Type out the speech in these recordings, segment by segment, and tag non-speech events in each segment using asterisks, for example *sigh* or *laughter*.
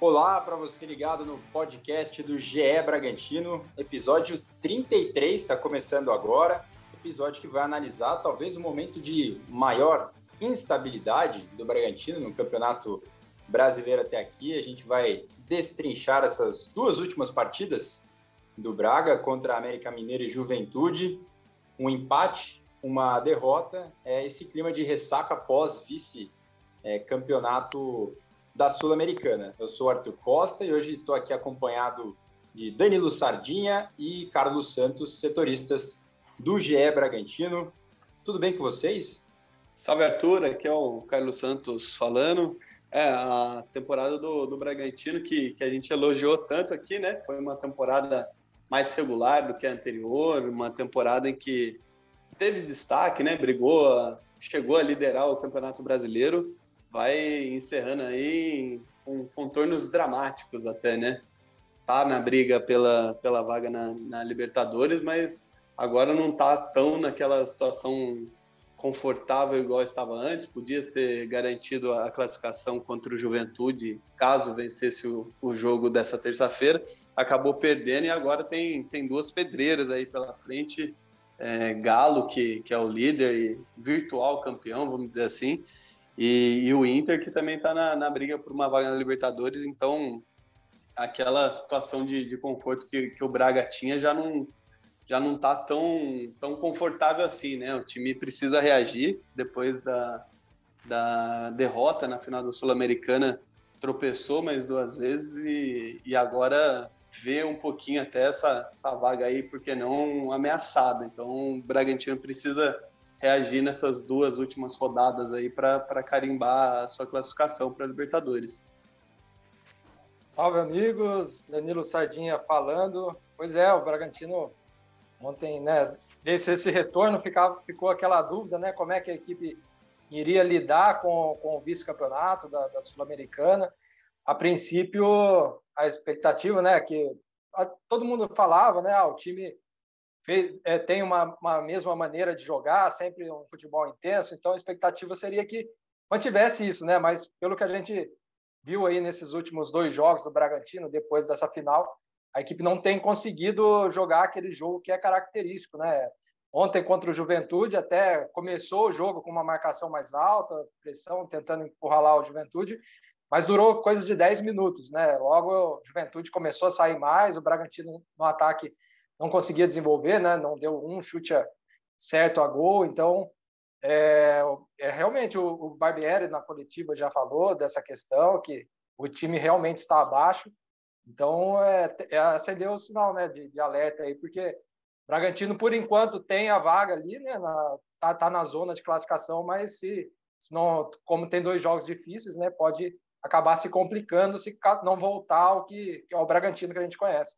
Olá para você ligado no podcast do GE Bragantino, episódio 33 está começando agora. Episódio que vai analisar talvez o momento de maior instabilidade do Bragantino no campeonato brasileiro até aqui. A gente vai destrinchar essas duas últimas partidas do Braga contra a América Mineiro e Juventude. Um empate, uma derrota, é esse clima de ressaca pós vice-campeonato é, da Sul-Americana. Eu sou Arthur Costa e hoje estou aqui acompanhado de Danilo Sardinha e Carlos Santos, setoristas do GE Bragantino. Tudo bem com vocês? Salve Arthur, aqui é o Carlos Santos falando. É, a temporada do, do Bragantino que, que a gente elogiou tanto aqui, né? Foi uma temporada mais regular do que a anterior, uma temporada em que teve destaque, né? Brigou, chegou a liderar o Campeonato Brasileiro vai encerrando aí com contornos dramáticos até, né? Tá na briga pela, pela vaga na, na Libertadores, mas agora não tá tão naquela situação confortável igual estava antes, podia ter garantido a classificação contra o Juventude, caso vencesse o, o jogo dessa terça-feira, acabou perdendo e agora tem, tem duas pedreiras aí pela frente, é, Galo, que, que é o líder e virtual campeão, vamos dizer assim, e, e o Inter, que também está na, na, briga por uma vaga na Libertadores, então aquela situação de, de conforto que, que, o Braga tinha já não já não está tão, tão confortável assim, né? O time precisa reagir depois da, da derrota na final da Sul-Americana, tropeçou mais duas vezes e, e agora vê um pouquinho até essa, essa vaga aí, porque não ameaçada. Então o Bragantino precisa reagir nessas duas últimas rodadas aí para carimbar a sua classificação para a Libertadores. Salve amigos, Danilo Sardinha falando. Pois é, o Bragantino ontem, né, desse esse retorno ficava, ficou aquela dúvida, né, como é que a equipe iria lidar com, com o vice-campeonato da, da Sul-Americana. A princípio, a expectativa, né, que a, todo mundo falava, né, ah, o time é, tem uma, uma mesma maneira de jogar, sempre um futebol intenso, então a expectativa seria que mantivesse isso, né? Mas pelo que a gente viu aí nesses últimos dois jogos do Bragantino, depois dessa final, a equipe não tem conseguido jogar aquele jogo que é característico, né? Ontem contra o Juventude até começou o jogo com uma marcação mais alta, pressão, tentando empurrar lá o Juventude, mas durou coisa de 10 minutos, né? Logo o Juventude começou a sair mais, o Bragantino no ataque não conseguia desenvolver, né? Não deu um chute certo a gol, então é, é realmente o, o Barbieri na coletiva já falou dessa questão que o time realmente está abaixo. Então é, é acendeu o sinal, né, de, de, alerta aí, porque Bragantino por enquanto tem a vaga ali, né, na, tá, tá na zona de classificação, mas se, se não, como tem dois jogos difíceis, né, pode acabar se complicando se não voltar ao que, que é o Bragantino que a gente conhece.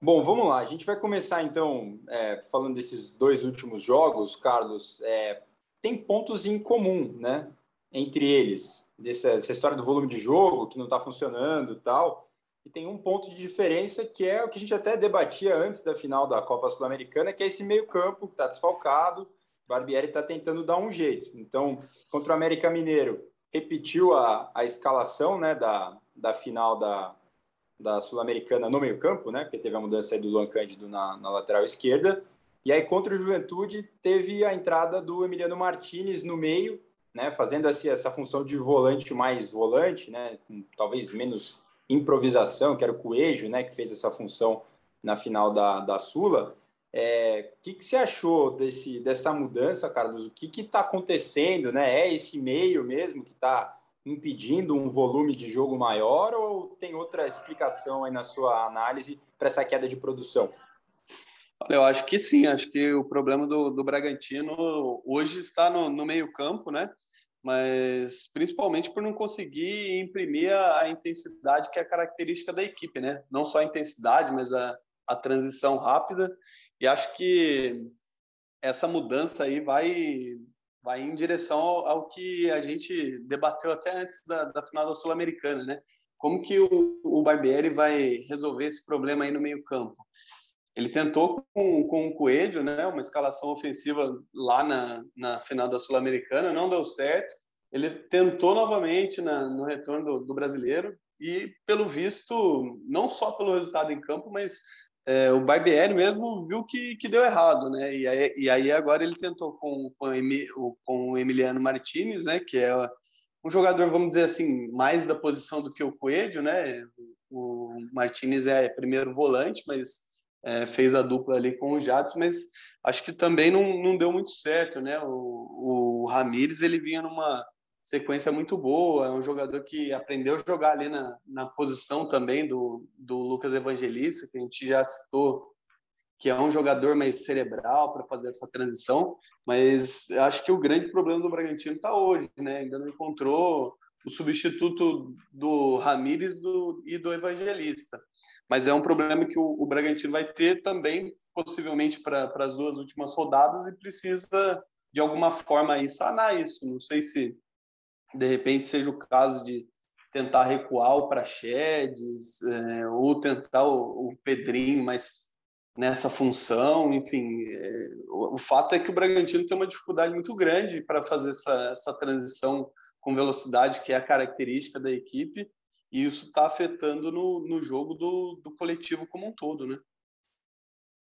Bom, vamos lá. A gente vai começar então é, falando desses dois últimos jogos, Carlos. É, tem pontos em comum, né? Entre eles, dessa, essa história do volume de jogo que não está funcionando tal. E tem um ponto de diferença que é o que a gente até debatia antes da final da Copa Sul-Americana, que é esse meio-campo que está desfalcado. Barbieri está tentando dar um jeito. Então, contra o América Mineiro, repetiu a, a escalação né, da, da final da, da Sul-Americana no meio-campo, né? Porque teve a mudança do Luan Cândido na, na, lateral esquerda. E aí, contra o Juventude, teve a entrada do Emiliano Martinez no meio, né? Fazendo essa, essa função de volante mais volante, né? Talvez menos improvisação, que era o Coelho, né? Que fez essa função na final da, da Sula. É, o que, que você achou desse, dessa mudança, Carlos? O que está acontecendo? Né? É esse meio mesmo que está impedindo um volume de jogo maior ou tem outra explicação aí na sua análise para essa queda de produção? Eu acho que sim, acho que o problema do, do Bragantino hoje está no, no meio-campo, né? Mas principalmente por não conseguir imprimir a, a, intensidade que é característica da equipe, né? Não só a intensidade, mas a, a transição rápida. E acho que essa mudança aí vai vai em direção ao, ao, que a gente debateu até antes da, da final da Sul-Americana, né? Como que o, o Barbieri vai resolver esse problema aí no meio campo? Ele tentou com, com o Coelho, né, uma escalação ofensiva lá na, na final da Sul-Americana, não deu certo. Ele tentou novamente na, no retorno do, do, brasileiro, e pelo visto, não só pelo resultado em campo, mas é, o Barbieri mesmo viu que, que deu errado, né? E aí, e aí agora ele tentou com, com, com o Emiliano Martinez, né? Que é um jogador, vamos dizer assim, mais da posição do que o Coelho, né? O Martinez é primeiro volante, mas é, fez a dupla ali com o Jadson, mas acho que também não, não deu muito certo, né? O, o Ramires ele vinha numa sequência muito boa, é um jogador que aprendeu a jogar ali na, na posição também do, do Lucas Evangelista, que a gente já citou, que é um jogador mais cerebral para fazer essa transição, mas acho que o grande problema do Bragantino está hoje, né? Ainda não encontrou o substituto do Ramires do, e do Evangelista. Mas é um problema que o, o Bragantino vai ter também, possivelmente, para as duas últimas rodadas e precisa, de alguma forma, aí, sanar isso. Não sei se, de repente, seja o caso de tentar recuar o Praxedes é, ou tentar o, o Pedrinho, mas nessa função, enfim, é, o, o, fato é que o Bragantino tem uma dificuldade muito grande para fazer essa, essa transição com velocidade, que é a característica da equipe, e isso está afetando no, no jogo do, do coletivo como um todo, né?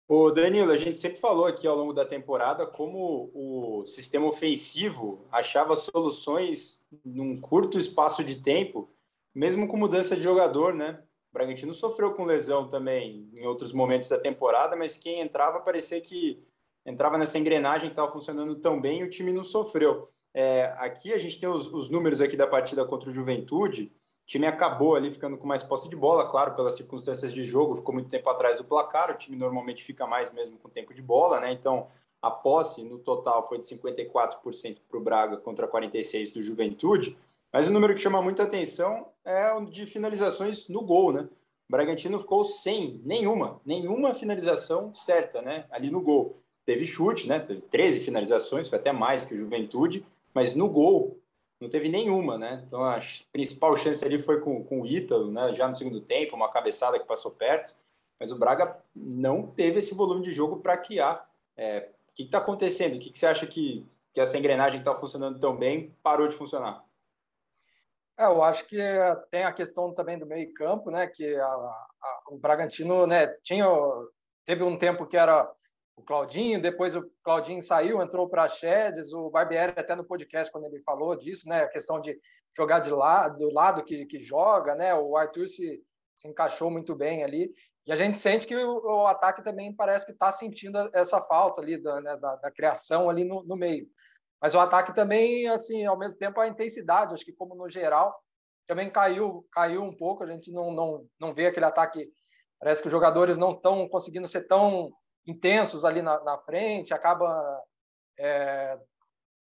O Danilo, a gente sempre falou aqui ao longo da temporada como o sistema ofensivo achava soluções num curto espaço de tempo, mesmo com mudança de jogador, né? O Bragantino sofreu com lesão também em outros momentos da temporada, mas quem entrava parecia que entrava nessa engrenagem que estava funcionando tão bem e o time não sofreu. É, aqui a gente tem os, os números aqui da partida contra o Juventude. Time acabou ali ficando com mais posse de bola, claro, pelas circunstâncias de jogo, ficou muito tempo atrás do placar. O time normalmente fica mais mesmo com tempo de bola, né? Então, a posse no total foi de 54% para o Braga contra 46% do Juventude. Mas o número que chama muita atenção é o de finalizações no gol, né? O Bragantino ficou sem nenhuma, nenhuma finalização certa, né? Ali no gol. Teve chute, né? Teve 13 finalizações, foi até mais que o Juventude, mas no gol não teve nenhuma, né? Então a principal chance ali foi com, com o Ítalo, né? Já no segundo tempo, uma cabeçada que passou perto, mas o Braga não teve esse volume de jogo para criar. É, o que está acontecendo? O que, que, você acha que, que essa engrenagem está funcionando tão bem parou de funcionar? É, eu acho que tem a questão também do meio campo, né? Que a, a, o Bragantino, né? Tinha teve um tempo que era o Claudinho, depois o Claudinho saiu, entrou para a Chedes, o Barbieri até no podcast quando ele falou disso, né, a questão de jogar de lado, do lado que, que joga, né, o Arthur se, se encaixou muito bem ali, e a gente sente que o, o ataque também parece que está sentindo essa falta ali da, né, da, da, criação ali no, no meio, mas o ataque também, assim, ao mesmo tempo a intensidade, acho que como no geral, também caiu, caiu um pouco, a gente não, não, não vê aquele ataque, parece que os jogadores não estão conseguindo ser tão intensos ali na, na frente, acaba, é,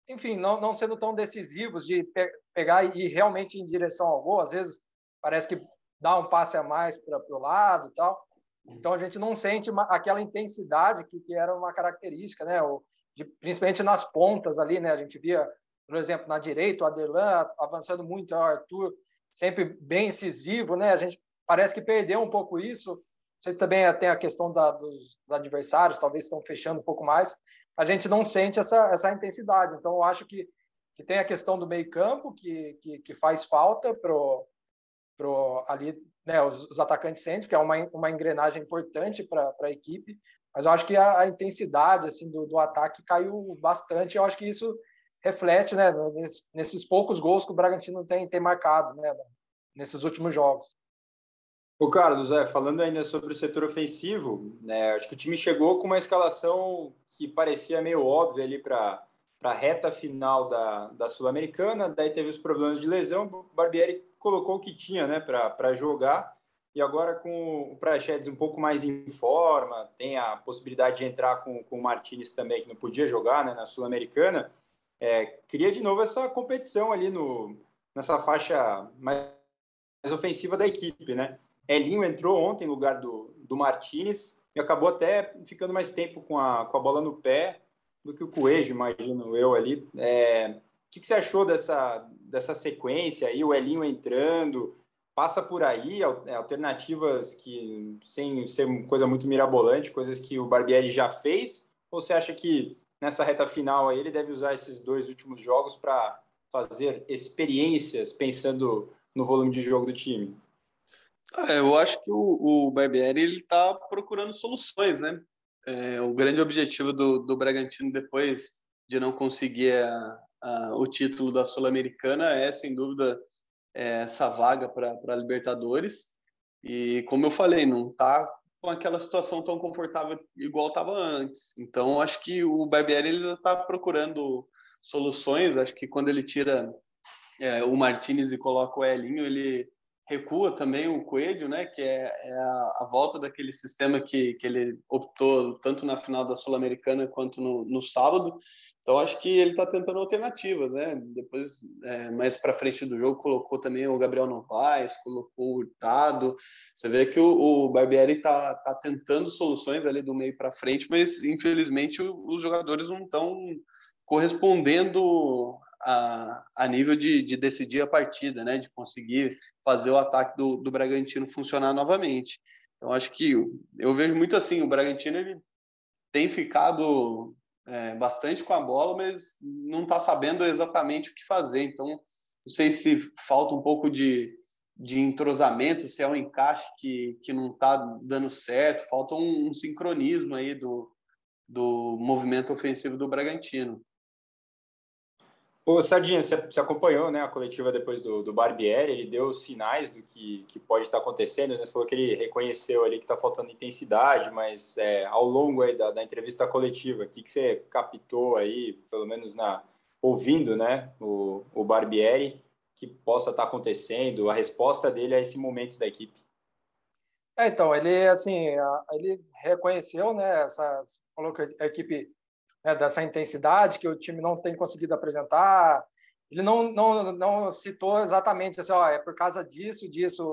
enfim, não, não sendo tão decisivos de pe pegar e ir realmente em direção ao gol. Às vezes parece que dá um passe a mais para o lado e tal. Então a gente não sente uma, aquela intensidade que, que era uma característica, né? O, de, principalmente nas pontas ali, né? A gente via, por exemplo, na direita, o Aderlan avançando muito, o Arthur sempre bem incisivo, né? A gente parece que perdeu um pouco isso vocês também tem a questão da, dos, dos, adversários, talvez estão fechando um pouco mais. A gente não sente essa, essa intensidade. Então, eu acho que, que tem a questão do meio-campo, que, que, que, faz falta para pro, ali, né, os, os, atacantes sentem, que é uma, uma engrenagem importante para a equipe. Mas eu acho que a, a intensidade assim, do, do ataque caiu bastante. Eu acho que isso reflete né, nesses, nesses poucos gols que o Bragantino tem, tem marcado né, nesses últimos jogos. O Carlos, é, falando ainda sobre o setor ofensivo, né, acho que o time chegou com uma escalação que parecia meio óbvia ali para a reta final da, da Sul-Americana, daí teve os problemas de lesão, o Barbieri colocou o que tinha né, para jogar, e agora com o Prachedes um pouco mais em forma, tem a possibilidade de entrar com, com o Martinez também, que não podia jogar né, na Sul-Americana, é, cria de novo essa competição ali no, nessa faixa mais, mais ofensiva da equipe, né? Elinho entrou ontem no lugar do, do Martinez e acabou até ficando mais tempo com a, com a bola no pé do que o Coelho, imagino eu ali. É, o que, que, você achou dessa, dessa sequência aí? O Elinho entrando, passa por aí é, alternativas que, sem ser coisa muito mirabolante, coisas que o Barbieri já fez? Ou você acha que nessa reta final aí ele deve usar esses dois últimos jogos para fazer experiências pensando no volume de jogo do time? É, eu acho que o, o Barbieri ele está procurando soluções, né? É, o grande objetivo do, do Bragantino depois de não conseguir a, a, o título da Sul-Americana é, sem dúvida, é, essa vaga para a Libertadores. E, como eu falei, não está com aquela situação tão confortável igual estava antes. Então, acho que o Barbieri está procurando soluções. Acho que quando ele tira é, o Martinez e coloca o Elinho, ele recua também o Coelho, né, que é, é a, a, volta daquele sistema que, que ele optou tanto na final da Sul-Americana quanto no, no sábado. Então acho que ele está tentando alternativas, né? Depois, é, mais para frente do jogo, colocou também o Gabriel Novaes, colocou o Hurtado. Você vê que o, o Barbieri está tá tentando soluções ali do meio para frente, mas infelizmente os jogadores não estão correspondendo a, a nível de, de, decidir a partida, né? De conseguir fazer o ataque do, do Bragantino funcionar novamente. Então acho que eu vejo muito assim, o Bragantino ele tem ficado é, bastante com a bola, mas não está sabendo exatamente o que fazer. Então, não sei se falta um pouco de, de entrosamento, se é um encaixe que, que não está dando certo, falta um, um, sincronismo aí do, do movimento ofensivo do Bragantino. Ô, Sardinha, você, acompanhou né, a coletiva depois do, do Barbieri, ele deu sinais do que, que pode estar acontecendo, né? Falou que ele reconheceu ali que está faltando intensidade, mas é, ao longo aí da, da entrevista coletiva, o que, que você captou aí, pelo menos na ouvindo né, o, o Barbieri, que possa estar acontecendo, a resposta dele a esse momento da equipe? É, então, ele, assim, ele reconheceu, né, essa, falou que a equipe né, dessa intensidade que o time não tem conseguido apresentar. Ele não, não, não citou exatamente assim, ó, é por causa disso, disso,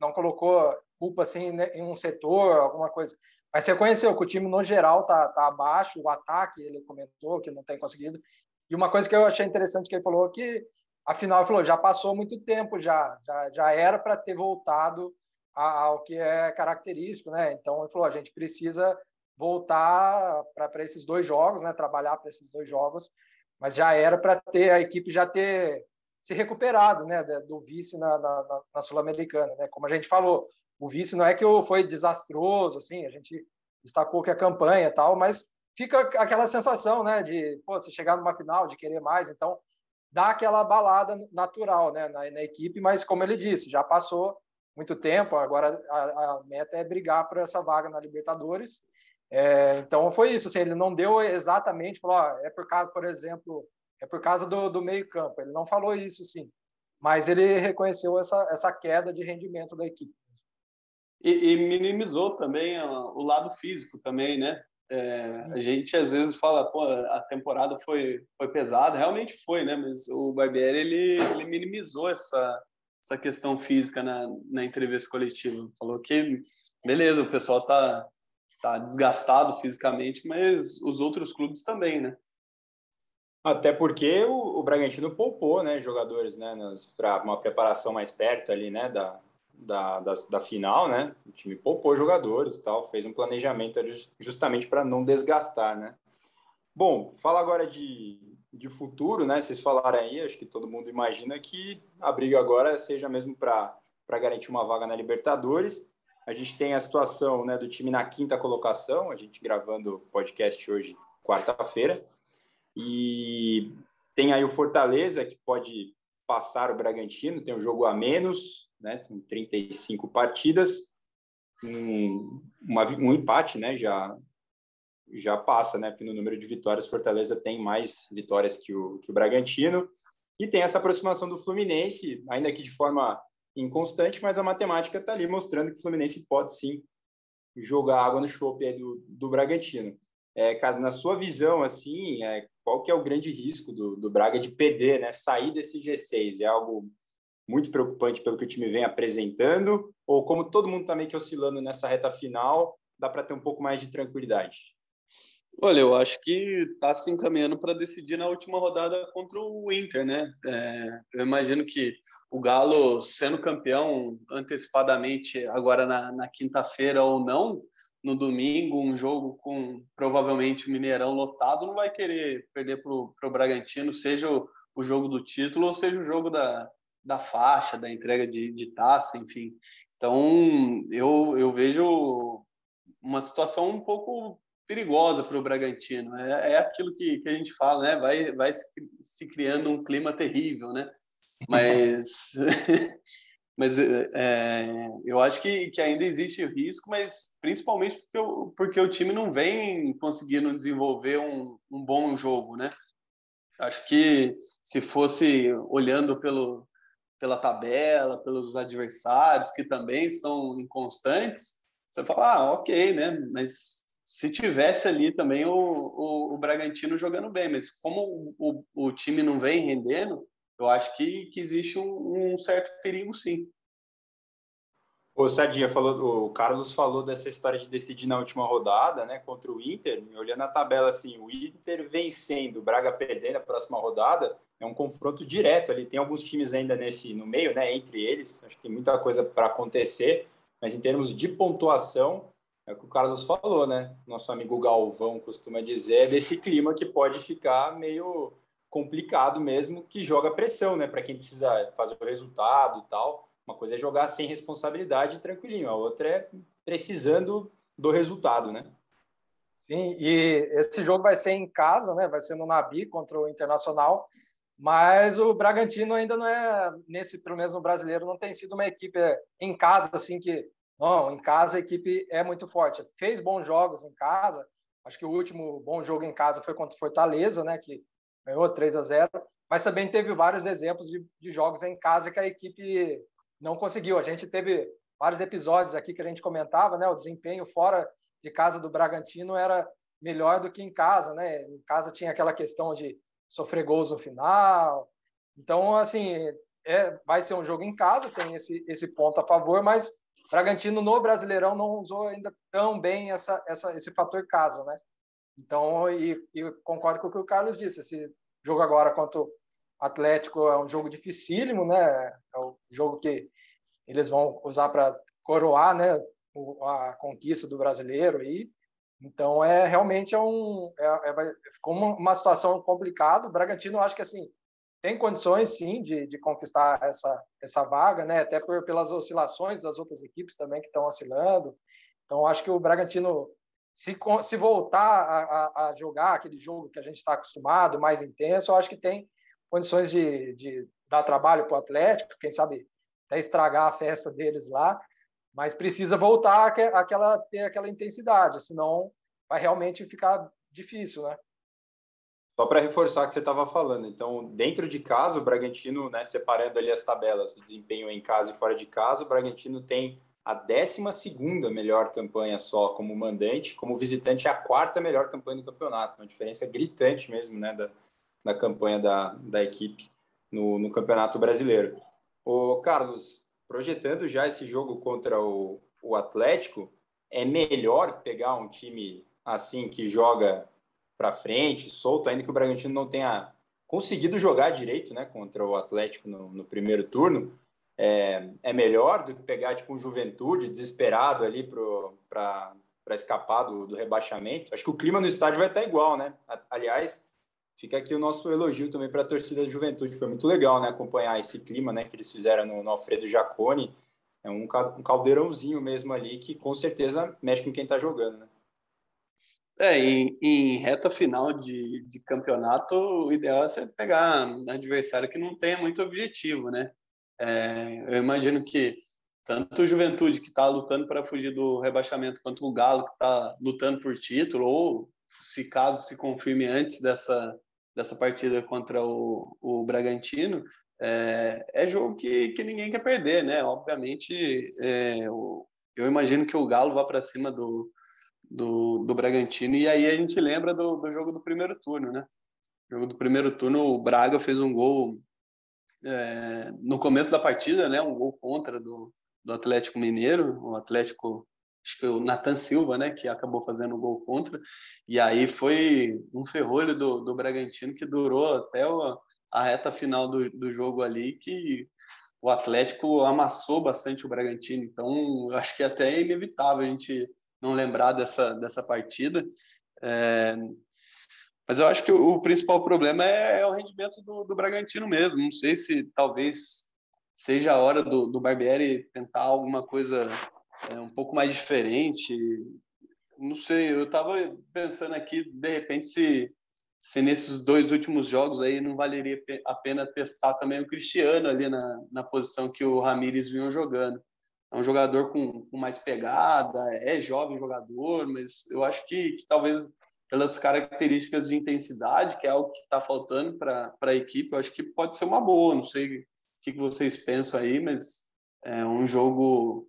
não colocou culpa assim né, em um setor, alguma coisa. Mas reconheceu que o time no geral tá, tá abaixo, o ataque ele comentou que não tem conseguido. E uma coisa que eu achei interessante que ele falou que afinal ele falou já passou muito tempo já, já, já era para ter voltado ao que é característico, né? Então ele falou a gente precisa voltar para esses dois jogos, né? Trabalhar para esses dois jogos, mas já era para ter a equipe já ter se recuperado, né? Do vice na, na, na sul-americana, né? Como a gente falou, o vice não é que foi desastroso, assim, a gente destacou que a campanha tal, mas fica aquela sensação, né? De pô, você chegar numa final, de querer mais, então dá aquela balada natural, né? Na, na equipe, mas como ele disse, já passou muito tempo, agora a, a meta é brigar por essa vaga na Libertadores é, então foi isso, assim, ele não deu exatamente, falou, ó, é por causa, por exemplo, é por causa do, do meio campo, ele não falou isso, sim, mas ele reconheceu essa, essa queda de rendimento da equipe. E, e minimizou também o lado físico também, né? É, a gente às vezes fala, pô, a temporada foi, foi pesada, realmente foi, né? Mas o Barbieri, ele, ele minimizou essa, essa questão física na, na entrevista coletiva. Falou que, beleza, o pessoal tá, está desgastado fisicamente, mas os outros clubes também, né? Até porque o, o Bragantino poupou, né, jogadores, né, para uma preparação mais perto ali, né, da, da, da, da, final, né? O time poupou jogadores e tal, fez um planejamento justamente para não desgastar, né? Bom, fala agora de, de futuro, né? Vocês falaram aí, acho que todo mundo imagina que a briga agora seja mesmo para garantir uma vaga na Libertadores. A gente tem a situação né, do time na quinta colocação, a gente gravando o podcast hoje, quarta-feira. E tem aí o Fortaleza, que pode passar o Bragantino, tem um jogo a menos, né, 35 partidas. Um, uma, um empate né, já, já passa, né, porque no número de vitórias, Fortaleza tem mais vitórias que o, que o Bragantino. E tem essa aproximação do Fluminense, ainda que de forma inconstante, mas a matemática está ali mostrando que o Fluminense pode sim jogar água no chope do, do Bragantino. É, cara, na sua visão, assim, é, qual que é o grande risco do, do Braga de perder, né? Sair desse G6 é algo muito preocupante pelo que o time vem apresentando, ou como todo mundo está meio que oscilando nessa reta final, dá para ter um pouco mais de tranquilidade? Olha, eu acho que está se encaminhando para decidir na última rodada contra o Inter, né? É, eu imagino que o Galo, sendo campeão antecipadamente agora na, na quinta-feira ou não, no domingo, um jogo com provavelmente o Mineirão lotado, não vai querer perder para o Bragantino, seja o, o, jogo do título ou seja o jogo da, da faixa, da entrega de, de taça, enfim. Então, eu, eu vejo uma situação um pouco perigosa para o Bragantino. É, é aquilo que, que a gente fala, né? Vai, vai se criando um clima terrível, né? Mas, *laughs* mas é, eu acho que, que ainda existe risco, mas principalmente porque, eu, porque o time não vem conseguindo desenvolver um, um bom jogo, né? Acho que se fosse olhando pelo, pela tabela, pelos adversários que também estão inconstantes, você fala, ah, ok, né? Mas se tivesse ali também o, o, o Bragantino jogando bem, mas como o, o, time não vem rendendo, eu acho que, que existe um, um certo perigo, sim. O Sadinha falou, o Carlos falou dessa história de decidir na última rodada, né, contra o Inter. Olhando a tabela assim, o Inter vencendo, o Braga perdendo a próxima rodada, é um confronto direto ali. Tem alguns times ainda nesse no meio, né, entre eles. Acho que tem muita coisa para acontecer, mas em termos de pontuação, é o que o Carlos falou, né? Nosso amigo Galvão costuma dizer é desse clima que pode ficar meio complicado mesmo, que joga pressão, né, para quem precisa fazer o resultado e tal. Uma coisa é jogar sem responsabilidade tranquilinho, a outra é precisando do resultado, né? Sim, e esse jogo vai ser em casa, né? Vai ser no Nabi contra o Internacional, mas o Bragantino ainda não é nesse, pelo menos no brasileiro, não tem sido uma equipe em casa assim que não, em casa a equipe é muito forte. Fez bons jogos em casa. Acho que o último bom jogo em casa foi contra o Fortaleza, né? Que ganhou 3 a 0 mas também teve vários exemplos de, de jogos em casa que a equipe não conseguiu. A gente teve vários episódios aqui que a gente comentava, né? O desempenho fora de casa do Bragantino era melhor do que em casa, né? Em casa tinha aquela questão de sofrer gols no final. Então, assim, é, vai ser um jogo em casa, tem esse, esse ponto a favor, mas Bragantino no Brasileirão não usou ainda tão bem essa, essa, esse fator casa, né? Então, e, e concordo com o que o Carlos disse, esse jogo agora contra o Atlético é um jogo dificílimo, né? É o jogo que eles vão usar para coroar, né, a conquista do brasileiro aí. Então é realmente é um é, é, ficou uma situação complicada. O Bragantino acho que assim tem condições sim de, de conquistar essa essa vaga, né? Até por, pelas oscilações das outras equipes também que estão oscilando. Então acho que o Bragantino se, se voltar a, a, a jogar aquele jogo que a gente está acostumado, mais intenso, eu acho que tem condições de, de dar trabalho para o Atlético, quem sabe até estragar a festa deles lá, mas precisa voltar aquela ter aquela intensidade, senão vai realmente ficar difícil, né? Só para reforçar o que você estava falando, então, dentro de casa, o Bragantino, né, separando ali as tabelas do desempenho em casa e fora de casa, o Bragantino tem a 12 melhor campanha só como mandante, como visitante, a quarta melhor campanha do campeonato. Uma diferença gritante mesmo né, da, da campanha da, da equipe no, no Campeonato Brasileiro. O Carlos, projetando já esse jogo contra o, o Atlético, é melhor pegar um time assim que joga para frente, solto, ainda que o Bragantino não tenha conseguido jogar direito, né, contra o Atlético no, no primeiro turno, é, é, melhor do que pegar tipo um Juventude desesperado ali para escapar do, do rebaixamento. Acho que o clima no estádio vai estar igual, né? Aliás, fica aqui o nosso elogio também para a torcida da Juventude. Foi muito legal, né, acompanhar esse clima, né, que eles fizeram no, no Alfredo Jaconi. É um, um caldeirãozinho mesmo ali que com certeza mexe com quem está jogando, né? É, em, em, reta final de, de campeonato, o ideal é você pegar um adversário que não tenha muito objetivo, né? É, eu imagino que tanto o Juventude, que está lutando para fugir do rebaixamento, quanto o Galo, que está lutando por título, ou se caso se confirme antes dessa, dessa partida contra o, o Bragantino, é, é jogo que, que ninguém quer perder, né? Obviamente, é, o, eu imagino que o Galo vá para cima do, do, do Bragantino, e aí a gente lembra do, do jogo do primeiro turno, né? No jogo do primeiro turno, o Braga fez um gol é, no começo da partida, né? Um gol contra do, do Atlético Mineiro, o Atlético acho que o Nathan Silva, né, que acabou fazendo o gol contra, e aí foi um ferrolho do, do Bragantino que durou até o, a reta final do, do jogo ali, que o Atlético amassou bastante o Bragantino, então acho que é até inevitável a gente não lembrar dessa, dessa partida. É, mas eu acho que o, principal problema é, é o rendimento do, do, Bragantino mesmo. Não sei se talvez seja a hora do, do Barbieri tentar alguma coisa é, um pouco mais diferente. Não sei, eu estava pensando aqui, de repente, se, se nesses dois últimos jogos aí não valeria a pena testar também o Cristiano ali na, na posição que o Ramires vinha jogando. É um jogador com, com mais pegada, é jovem jogador, mas eu acho que, que talvez pelas características de intensidade, que é algo que está faltando para a equipe, eu acho que pode ser uma boa. Não sei o que, que vocês pensam aí, mas é um jogo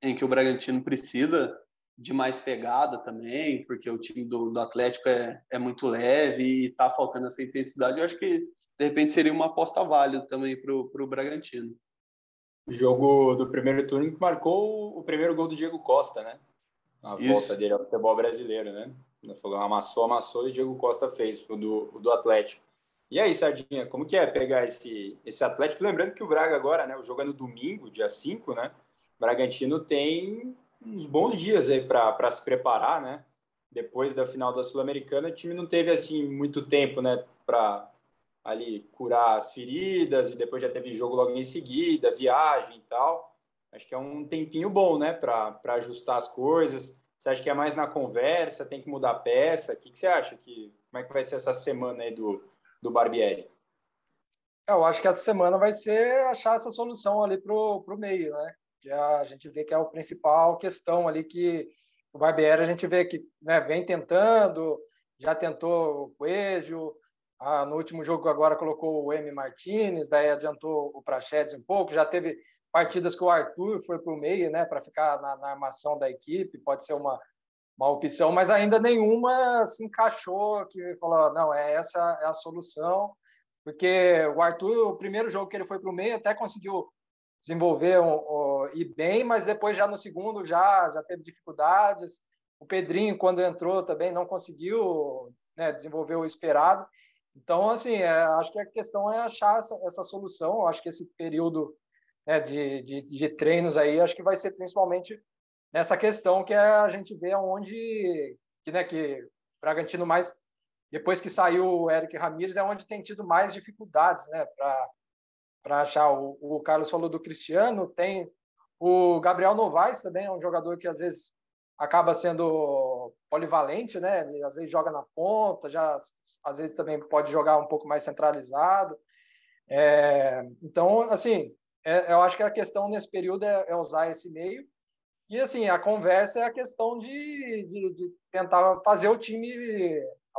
em que o Bragantino precisa de mais pegada também, porque o time do, do Atlético é, é muito leve e está faltando essa intensidade. Eu acho que, de repente, seria uma aposta válida também para o Bragantino. O jogo do primeiro turno que marcou o primeiro gol do Diego Costa, né? A Isso. volta dele ao futebol brasileiro, né? Falou, amassou, amassou e o Diego Costa fez o do, o do Atlético. E aí, Sardinha, como que é pegar esse, esse Atlético? Lembrando que o Braga agora, né? O jogo é no domingo, dia 5, né? O Bragantino tem uns bons dias aí para se preparar, né? Depois da final da Sul-Americana, o time não teve assim muito tempo, né, para ali curar as feridas e depois já teve jogo logo em seguida, viagem e tal. Acho que é um tempinho bom, né, para ajustar as coisas. Você acha que é mais na conversa, tem que mudar a peça? O que, que você acha que como é que vai ser essa semana aí do do Barbieri? É, eu acho que essa semana vai ser achar essa solução ali pro pro meio, né? que a gente vê que é a principal questão ali que o Barbieri a gente vê que né, vem tentando, já tentou o Coelho, ah, no último jogo agora colocou o M. Martinez, daí adiantou o Prachedes um pouco, já teve partidas que o Arthur foi para o meio, né, para ficar na, na, armação da equipe, pode ser uma, uma opção, mas ainda nenhuma se encaixou que falou, não, é essa é a solução, porque o Arthur, o primeiro jogo que ele foi para o meio, até conseguiu desenvolver um, um, e bem, mas depois já no segundo já já teve dificuldades. O Pedrinho quando entrou também não conseguiu né, desenvolver o esperado. Então assim, é, acho que a questão é achar essa, essa solução. Acho que esse período né, de, de, de, treinos aí acho que vai ser principalmente nessa questão que é a gente vê onde que né que Bragantino mais depois que saiu o Eric Ramírez é onde tem tido mais dificuldades né para para achar. O, o, Carlos falou do Cristiano, tem o Gabriel Novaes também, é um jogador que às vezes acaba sendo polivalente, né? Ele às vezes joga na ponta, já às vezes também pode jogar um pouco mais centralizado. É, então, assim, é, eu acho que a questão nesse período é, é, usar esse meio. E, assim, a conversa é a questão de, de, de tentar fazer o time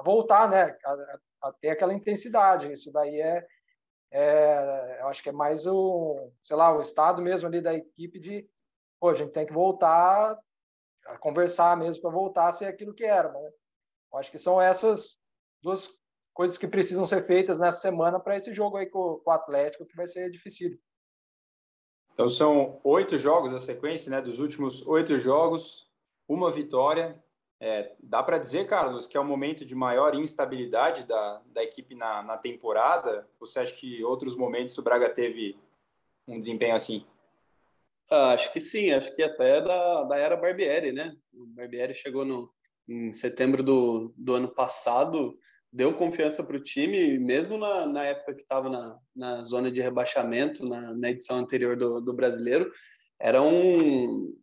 voltar, né? A, a, ter aquela intensidade. Isso daí é, é, eu acho que é mais o, sei lá, o estado mesmo ali da equipe de, pô, a gente tem que voltar a conversar mesmo para voltar a ser aquilo que era. Né? Eu acho que são essas duas coisas que precisam ser feitas nessa semana para esse jogo aí com, com, o Atlético, que vai ser difícil. Então são oito jogos a sequência, né? Dos últimos oito jogos, uma vitória, é, dá para dizer, Carlos, que é o momento de maior instabilidade da, da equipe na, na temporada? Você acha que outros momentos o Braga teve um desempenho assim? Ah, acho que sim, acho que até da, da era Barbieri, né? O Barbieri chegou no, em setembro do, do ano passado, deu confiança para o time, mesmo na, na época que estava na, na zona de rebaixamento, na, na edição anterior do, do brasileiro, era um,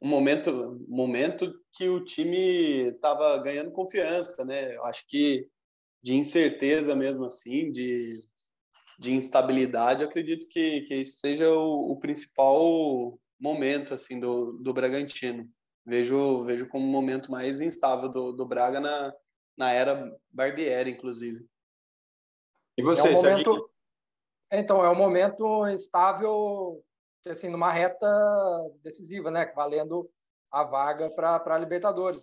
um momento, momento que o time estava ganhando confiança, né? Eu acho que de incerteza mesmo assim, de, de instabilidade, eu acredito que, que esse seja o, o principal momento assim do, do Bragantino. Vejo, vejo como um momento mais instável do, do Braga na, na era Barbieri, inclusive. E você, é um momento... Então, é um momento estável assim, numa reta decisiva, né? Valendo a vaga para a Libertadores.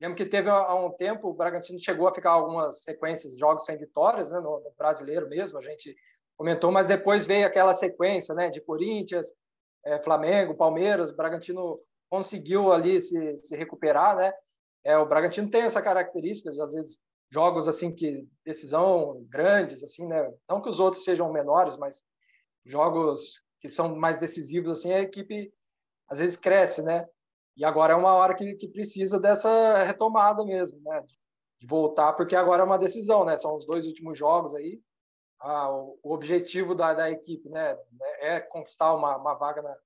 Lembro que teve há um tempo, o Bragantino chegou a ficar algumas sequências de jogos sem vitórias, né? No, no brasileiro mesmo, a gente comentou, mas depois veio aquela sequência, né? De Corinthians, é, Flamengo, Palmeiras, o Bragantino conseguiu ali se, se recuperar, né? É, o Bragantino tem essa característica, às vezes jogos assim que decisão grandes assim, né? Não que os outros sejam menores, mas jogos que são mais decisivos, assim, a equipe às vezes cresce, né? E agora é uma hora que, que precisa dessa retomada mesmo, né? De voltar, porque agora é uma decisão, né? São os dois últimos jogos aí. a, o objetivo da, da equipe, né? É conquistar uma, uma vaga na,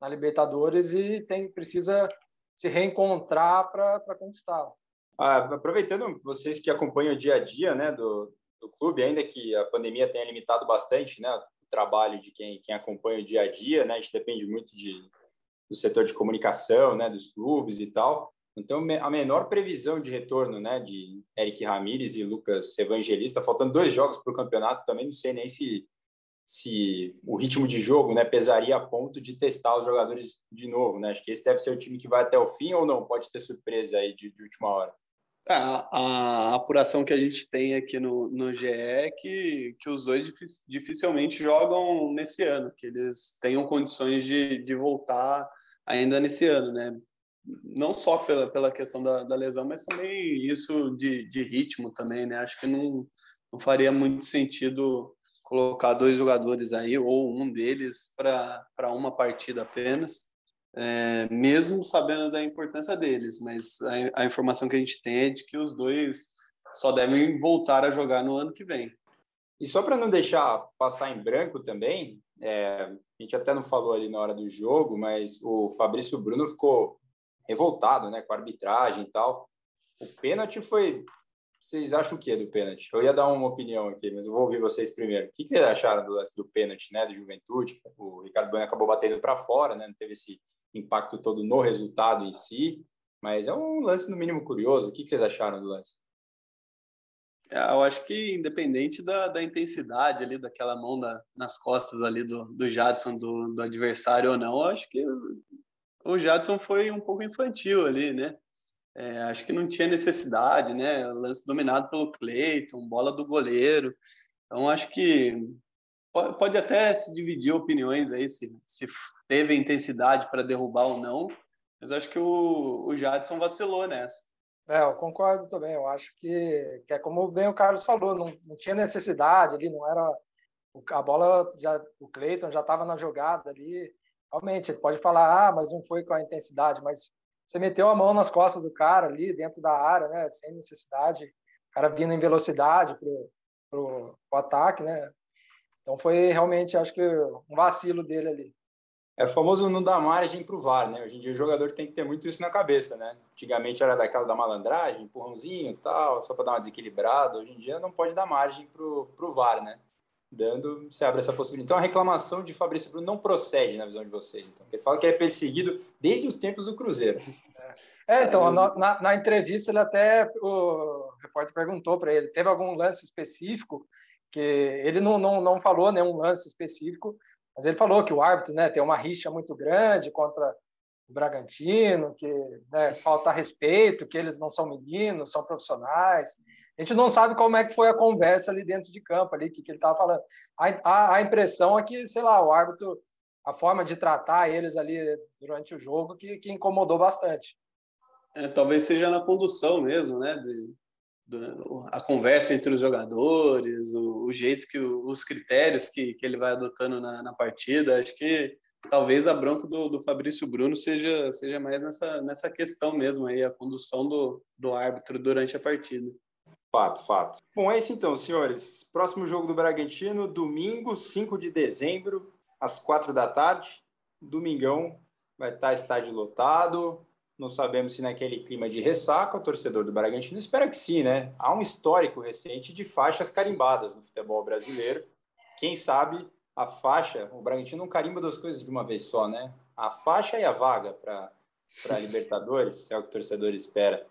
na Libertadores e tem precisa se reencontrar para conquistá-la. Ah, aproveitando vocês que acompanham o dia a dia, né, do, do clube, ainda que a pandemia tenha limitado bastante, né, o trabalho de quem, quem acompanha o dia a dia, né, a gente depende muito de, do setor de comunicação, né, dos clubes e tal. Então, a menor previsão de retorno, né, de Eric Ramírez e Lucas Evangelista, faltando dois jogos para o campeonato, também não sei nem se se o ritmo de jogo, né, pesaria a ponto de testar os jogadores de novo, né? Acho que esse deve ser o time que vai até o fim ou não, pode ter surpresa aí de, de última hora. É, a, a, apuração que a gente tem aqui no, no GE é que, que os dois dificilmente jogam nesse ano, que eles tenham condições de, de voltar ainda nesse ano, né? Não só pela, pela questão da, da lesão, mas também isso de, de ritmo também, né? Acho que não, não faria muito sentido colocar dois jogadores aí, ou um deles, para uma partida apenas é, mesmo sabendo da importância deles, mas a, a, informação que a gente tem é de que os dois só devem voltar a jogar no ano que vem. E só para não deixar passar em branco também, é, a gente até não falou ali na hora do jogo, mas o Fabrício Bruno ficou revoltado né, com a arbitragem e tal. O pênalti foi. Vocês acham o que do pênalti? Eu ia dar uma opinião aqui, mas eu vou ouvir vocês primeiro. O que vocês acharam do lance do pênalti, né, do Juventude? O Ricardo Bueno acabou batendo para fora, né, não teve esse impacto todo no resultado em si, mas é um lance no mínimo curioso. O que vocês acharam do lance? É, eu acho que independente da, da intensidade ali daquela mão da, nas costas ali do, do Jadson, do, do adversário ou não, eu acho que o Jadson foi um pouco infantil ali, né? É, acho que não tinha necessidade, né? Lance dominado pelo Cleiton, bola do goleiro. Então acho que pode, até se dividir opiniões aí se, se teve intensidade para derrubar ou não, mas acho que o, o Jadson vacilou nessa. É, eu concordo também. Eu acho que, que é como bem o Carlos falou, não, não tinha necessidade ali, não era a bola já o Cleiton já estava na jogada ali. Realmente, pode falar, ah, mas não foi com a intensidade, mas você meteu a mão nas costas do cara ali dentro da área, né, sem necessidade. O cara vindo em velocidade pro, pro, pro ataque, né? Então foi realmente, acho que um vacilo dele ali. É famoso não dar margem para o VAR, né? Hoje em dia o jogador tem que ter muito isso na cabeça, né? Antigamente era daquela da malandragem, empurrãozinho e tal, só para dar uma desequilibrada. Hoje em dia não pode dar margem para o VAR, né? Dando, se abre essa possibilidade. Então a reclamação de Fabrício Bruno não procede na visão de vocês. Então. Ele fala que é perseguido desde os tempos do Cruzeiro. É, então, na, na entrevista ele até, o repórter perguntou para ele, teve algum lance específico que ele não, não, não falou nenhum lance específico, mas ele falou que o árbitro né, tem uma rixa muito grande contra o Bragantino, que né, falta respeito, que eles não são meninos, são profissionais. A gente não sabe como é que foi a conversa ali dentro de campo, ali que, que ele estava falando. A, a, a, impressão é que, sei lá, o árbitro, a forma de tratar eles ali durante o jogo, que, que incomodou bastante. É, talvez seja na condução mesmo, né? De, a conversa entre os jogadores, o, o jeito que o, os critérios que, que ele vai adotando na, na, partida. Acho que talvez a bronca do, do Fabrício Bruno seja, seja mais nessa, nessa questão mesmo aí, a condução do, do árbitro durante a partida. Fato, fato. Bom, é isso então, senhores. Próximo jogo do Bragantino, domingo, 5 de dezembro, às 4 da tarde. Domingão vai estar estádio lotado. Não sabemos se naquele clima de ressaca o torcedor do Bragantino espera que sim, né? Há um histórico recente de faixas carimbadas no futebol brasileiro. Quem sabe a faixa, o Bragantino não carimba duas coisas de uma vez só, né? A faixa e a vaga para a *laughs* Libertadores, é o que o torcedor espera.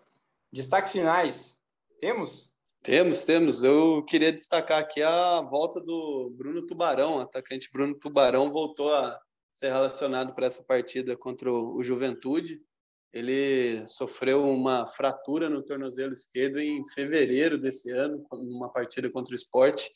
Destaque finais, temos? Temos, temos. Eu queria destacar aqui a volta do Bruno Tubarão, o atacante Bruno Tubarão voltou a ser relacionado para essa partida contra o Juventude. Ele sofreu uma fratura no tornozelo esquerdo em fevereiro desse ano, numa partida contra o esporte.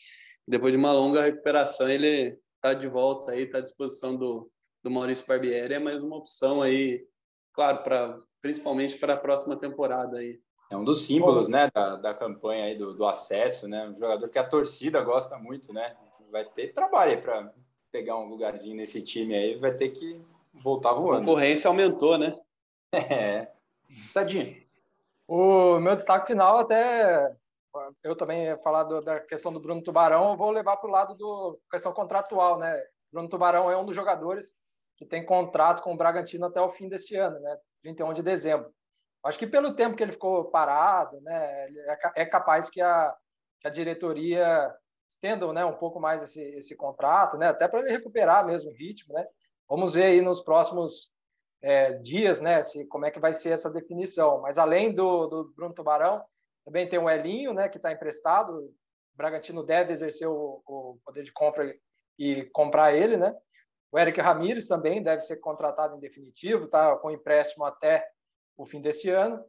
Depois de uma longa recuperação, ele está de volta aí, está à disposição do, do Maurício Barbieri. É mais uma opção aí, claro, pra, principalmente para a próxima temporada aí. É um dos símbolos, né, da, da campanha aí do, do acesso, né? Um jogador que a torcida gosta muito, né? Vai ter trabalho para pegar um lugarzinho nesse time aí, vai ter que voltar voando. A concorrência aumentou, né? *laughs* É. Sadinho. O meu destaque final até eu também ia falar do, da questão do Bruno Tubarão, eu vou levar para o lado da questão contratual, né? Bruno Tubarão é um dos jogadores que tem contrato com o Bragantino até o fim deste ano, né? 31 de dezembro. Acho que pelo tempo que ele ficou parado, né, é, é capaz que a, que a diretoria estenda né, um pouco mais esse, esse contrato, né, até para ele recuperar mesmo o ritmo. Né? Vamos ver aí nos próximos é, dias né, se, como é que vai ser essa definição. Mas além do, do Bruno Tubarão, também tem o Elinho, né, que está emprestado. O Bragantino deve exercer o, o poder de compra e comprar ele, né? O Eric Ramírez também deve ser contratado em definitivo, tá? Com empréstimo até o fim deste ano.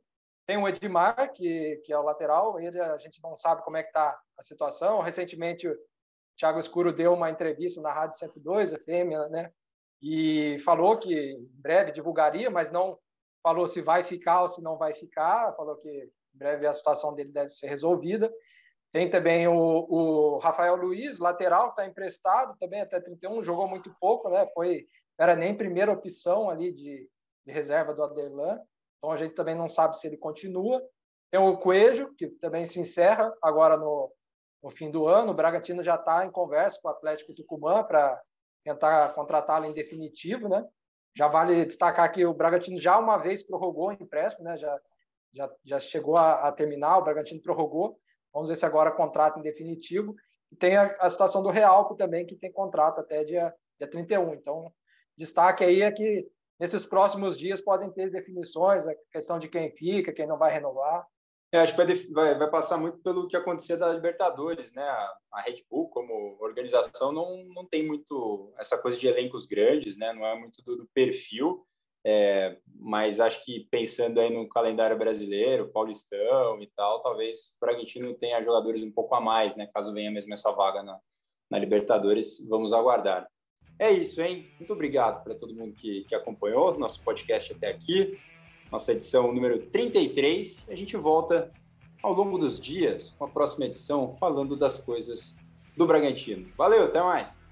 Tem o Edmar, que, que é o lateral, ele a gente não sabe como é que está a situação. Recentemente, o Thiago Escuro deu uma entrevista na Rádio 102 FM, né? E falou que em breve divulgaria, mas não falou se vai ficar ou se não vai ficar. Falou que em breve a situação dele deve ser resolvida. Tem também o, o Rafael Luiz, lateral, que está emprestado também até 31, jogou muito pouco, né? Foi, era nem primeira opção ali de, de reserva do Aderlan. Então a gente também não sabe se ele continua. Tem o Coelho, que também se encerra agora no, no fim do ano. O Bragantino já está em conversa com o Atlético Tucumã para tentar contratá-lo em definitivo, né? Já vale destacar que o Bragantino já uma vez prorrogou o empréstimo, né? Já, já, já chegou a, a terminar, o Bragantino prorrogou. Vamos ver se agora contrato em definitivo. E tem a, a situação do Realco também, que tem contrato até dia, dia 31. Então, destaque aí é que nesses próximos dias podem ter definições, a questão de quem fica, quem não vai renovar. É, acho que vai, vai, passar muito pelo que acontecer da Libertadores, né? A, a, Red Bull, como organização, não, não tem muito essa coisa de elencos grandes, né? Não é muito do, do perfil, é, mas acho que pensando aí no calendário brasileiro, paulistão e tal, talvez o Bragantino tenha jogadores um pouco a mais, né? Caso venha mesmo essa vaga na, na Libertadores, vamos aguardar. É isso, hein? Muito obrigado para todo mundo que, que acompanhou nosso podcast até aqui, nossa edição número 33. A gente volta ao longo dos dias com a próxima edição falando das coisas do Bragantino. Valeu, até mais!